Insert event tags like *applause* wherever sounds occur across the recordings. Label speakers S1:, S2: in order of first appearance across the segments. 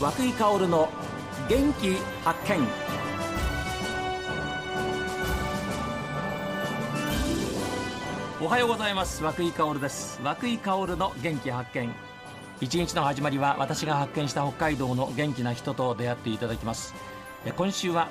S1: 和井香の元気発見。おはようございます。和井香です。和井香の元気発見。一日の始まりは私が発見した北海道の元気な人と出会っていただきます。今週は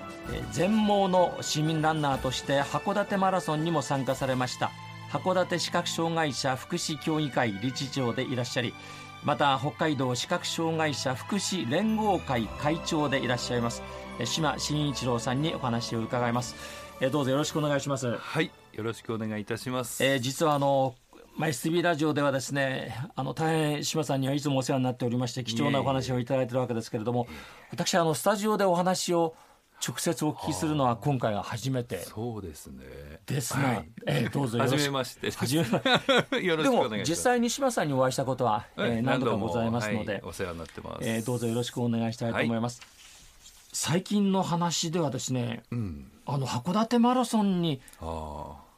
S1: 全盲の市民ランナーとして函館マラソンにも参加されました。函館視覚障害者福祉協議会理事長でいらっしゃりまた北海道視覚障害者福祉連合会会長でいらっしゃいます島真一郎さんにお話を伺います。どうぞよろしくお願いします。
S2: はいよろしくお願いいたします、
S1: えー、実はあのまあ、STB ラジオではですねあの大変島さんにはいつもお世話になっておりまして貴重なお話をいただいているわけですけれども私あのスタジオでお話を直接お聞きするのは今回が初めて
S2: そうですね。
S1: ですが、はい、えー、どうぞよ
S2: ろしく。めまして。
S1: 初めまして。よろしくお願いします。でも実際に島さんにお会いしたことは、えー、何度かございますので、はい、
S2: お世話になってます、
S1: えー、どうぞよろしくお願いしたいと思います、はい、最近の話ではですね、うん、あの函館マラソンに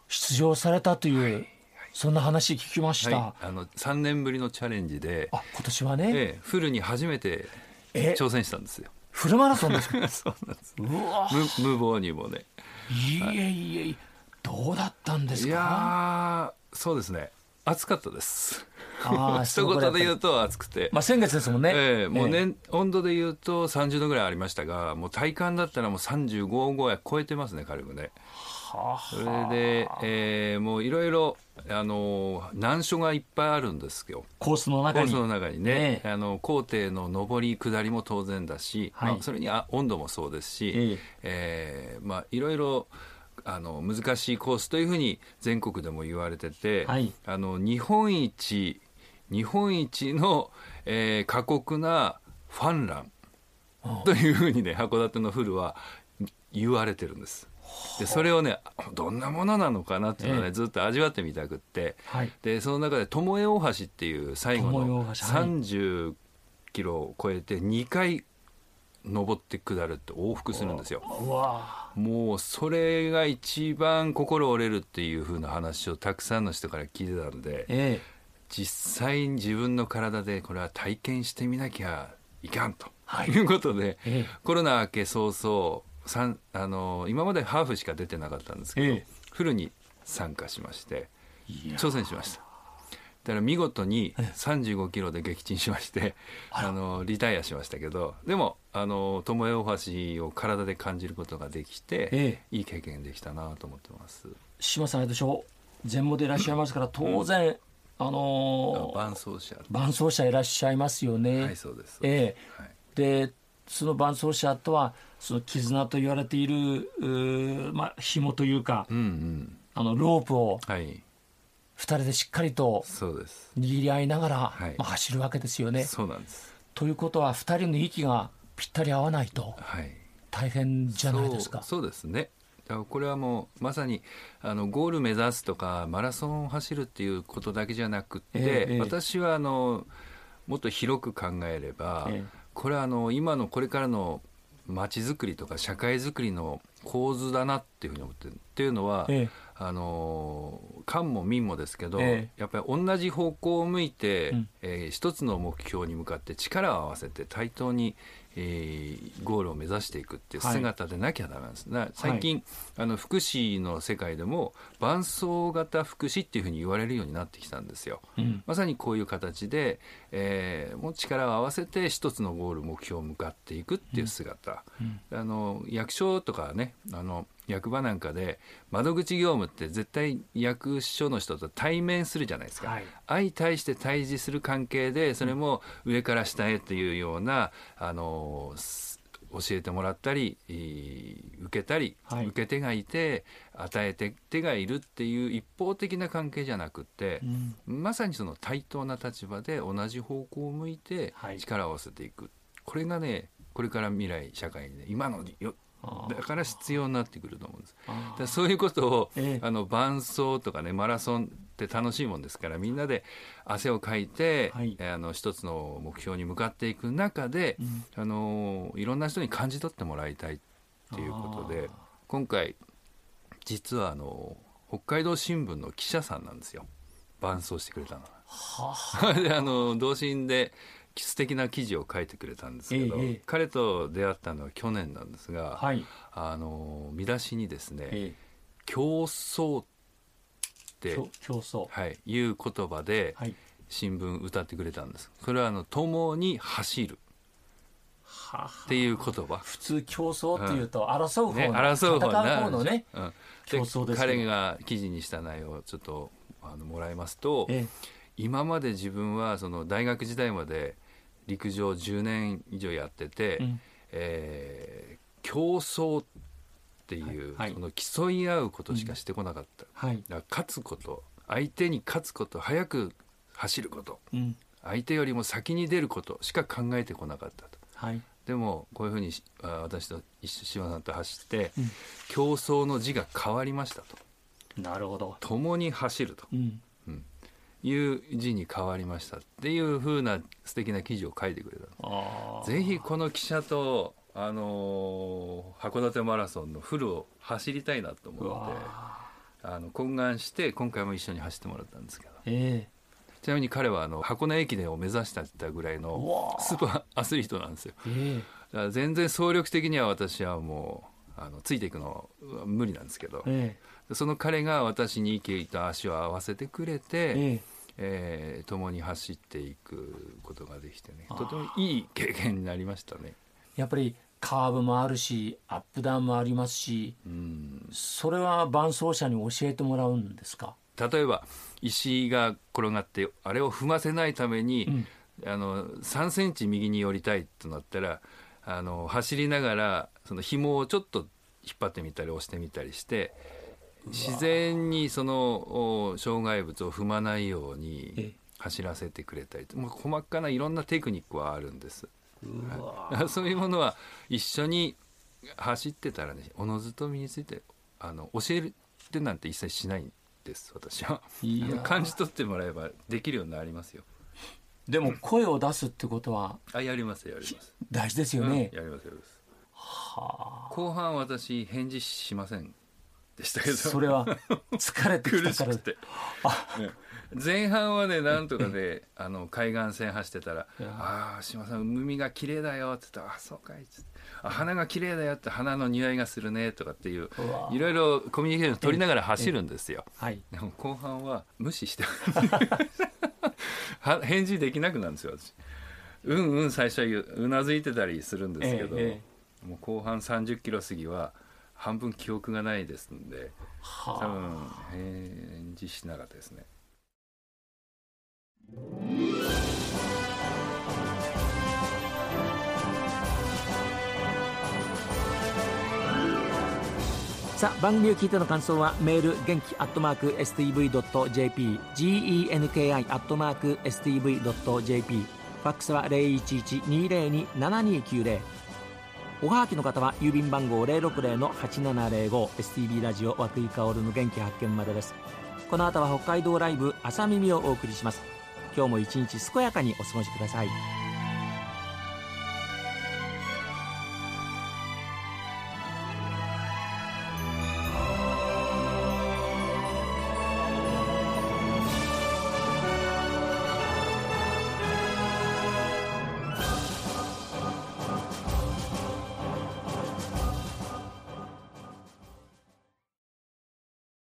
S1: 出場されたという、そんな話聞きました、はい、
S2: あの3年ぶりのチャレンジで
S1: あ今年はね、え
S2: え、フルに初めて挑戦したんですよ
S1: フルマラソンですか？*laughs*
S2: そうなんです。うわ。無無謀にもね。
S1: い。えいえいえどうだったんですか？
S2: いやそうですね。暑かったです。あ *laughs* 一言で言うと暑くて、
S1: まあ、先月ですもんね、
S2: えー、もう年、えー、温度で言うと30度ぐらいありましたがもう体感だったらもう35度や超えてますね軽くね。それで、えー、もういろいろあの難所がいっぱいあるんですよ。
S1: コースの中
S2: に。コースの中にね、え。ー、あの工程の上り下りも当然だし、はい、まあ、それにあ温度もそうですし、えー、えー、まあ、いろいろあの難しいコースというふうに全国でも言われてて、はい、あの日本一日本一の、えー、過酷なファンランというふうにね函館のフルは言われてるんです。でそれをねどんなものなのかなっていうのをね、ええ、ずっと味わってみたくって、はい、でその中で巴大橋っていう最後の30キロを超えて2回登って下るって往復するんですよ。もうそれが一番心折れるっていう風な話をたくさんの人から聞いてたので、ええ、実際に自分の体でこれは体験してみなきゃいかんと、はい、いうことで、え、コロナ明け早々あの今までハーフしか出てなかったんですけど、ええ、フルに参加しまして挑戦しました。だから見事に35キロで撃沈しましてあのリタイアしましたけどでもあの巴大橋を体で感じることができて、ええ、いい経験できたなと思ってます。
S1: 島さんでしょ全盲でいらっしゃいますから当然、うん
S2: あのー、伴走者。
S1: 伴走者いらっしゃいますよね。
S2: はい、そうです。
S1: ええ。ーはい、でその伴走者とはその絆と言われているまあ紐というか、うんうん、あのロープを2人でしっかりと握り合いながら、はい、まあ、走るわけですよね。
S2: そうなんです。
S1: ということは2人の息がぴったり合わないと大変じゃないですか。
S2: そうですねこれはもうまさにあのゴール目指すとかマラソンを走るっていうことだけじゃなくて、えー、私はあのもっと広く考えれば、えーこれはあの今のこれからの街づくりとか社会づくりの構図だなっていうふうに思ってるっていうのは、ええ、あの官も民もですけど、え、やっぱり同じ方向を向いて、うん、えー、一つの目標に向かって力を合わせて対等にえー、ゴールを目指していくっていう姿でなきゃダメなんです、はい、最近、はい、あの福祉の世界でも伴走型福祉っていうふうに言われるようになってきたんですよ、うん、まさにこういう形で、えー、もう力を合わせて一つのゴール目標向かっていくっていう姿、うん。うん、あの役所とかねあの役場なんかで窓口業務って絶対役所の人と対面するじゃないですか、はい、相対して対峙する関係でそれも上から下へというようなあの教えてもらったり受けたり、はい、受け手がいて与えて手がいるっていう一方的な関係じゃなくて、うん、まさにその対等な立場で同じ方向を向いて力を合わせていく、はい、これがねこれから未来社会にね今のよだから必要になってくると思うんです。だそういうことを、えあの伴走とかねマラソンって楽しいもんですからみんなで汗をかいて、はい、あの一つの目標に向かっていく中で、うん、あのいろんな人に感じ取ってもらいたいっていうことで今回実はあの北海道新聞の記者さんなんですよ。伴走してくれたのは。はあ、*laughs* であの同心で素敵な記事を書いてくれたんですけど、ええ、彼と出会ったのは去年なんですが、はい、あの見出しにですね、え、競争って
S1: 競争、
S2: はい、いう言葉で新聞歌ってくれたんです。それはあの共に走る。っていう言葉。
S1: 普通競争っていうと争う方、ね、争う方戦う方のね、うん、競争です
S2: 彼が記事にした内容をちょっとあのもらいますと、ええ、今まで自分はその大学時代まで陸上10年以上やってて、うん、えー、競争っていう、はい、その競い合うことしかしてこなかった、うんはい、だから勝つこと相手に勝つこと早く走ること、うん、相手よりも先に出ることしか考えてこなかったと、はい、でもこういうふうに私と一緒柴さんと走って、うん、競争の字が変わりましたと。
S1: なるほど。
S2: 共に走ると、うんいう字に変わりましたっていうふうな素敵な記事を書いてくれたぜひこの記者と、あのー、函館マラソンのフルを走りたいなと思ってあの懇願して今回も一緒に走ってもらったんですけど、えー、ちなみに彼はあの箱根駅伝を目指したぐらいのスーパーアスリートなんですよ、えー、だから全然総力的には私はもうあのついていくの無理なんですけど、えー、その彼が私に息と足を合わせてくれて、えーえー、共に走っていくことができてね。とてもいい経験になりましたね。
S1: やっぱりカーブもあるしアップダウンもありますし、うん、それは伴走者に教えてもらうんですか？
S2: 例えば石が転がってあれを踏ませないために、うん、あの3センチ右に寄りたいとなったらあの走りながらその紐をちょっと引っ張ってみたり押してみたりして自然にその障害物を踏まないように走らせてくれたりもう細かないろんなテクニックはあるんです。*laughs* そういうものは一緒に走ってたらねおのずと身についてあの教えてなんて一切しないんです私は。*laughs* 感じ取ってもらえばできるようになりますよ。
S1: でも声を出すってことは、
S2: あやりますやります。
S1: 大事ですよね、
S2: うん、やりますやります。はあ。後半私返事しませんでしたけど。
S1: それは疲れてきたから。て。
S2: 前半はねなんとかねあの海岸線走ってたら「ああ島さん海が綺麗だよ」って言ったら「あそうかい」っつって「あ花が綺麗だよ」って花の匂いがするねとかっていういろいろコミュニケーション取りながら走るんですよ、はい、でも後半は無視して。返事できなくなるんですよ私。うんうん最初はうなずいてたりするんですけど、ええ、もう後半30キロ過ぎは半分記憶がないですんで、はあ、多分返事しなかったですね。
S1: さあ番組を聞いての感想はメール元気アットマーク STV.jp genki アットマーク STV.jp ファックスは0112027290おはがきの方は郵便番号 060-8705STB ラジオ和久井薫の元気発見までです。この後は北海道ライブ朝耳をお送りします。今日も一日健やかにお過ごしください。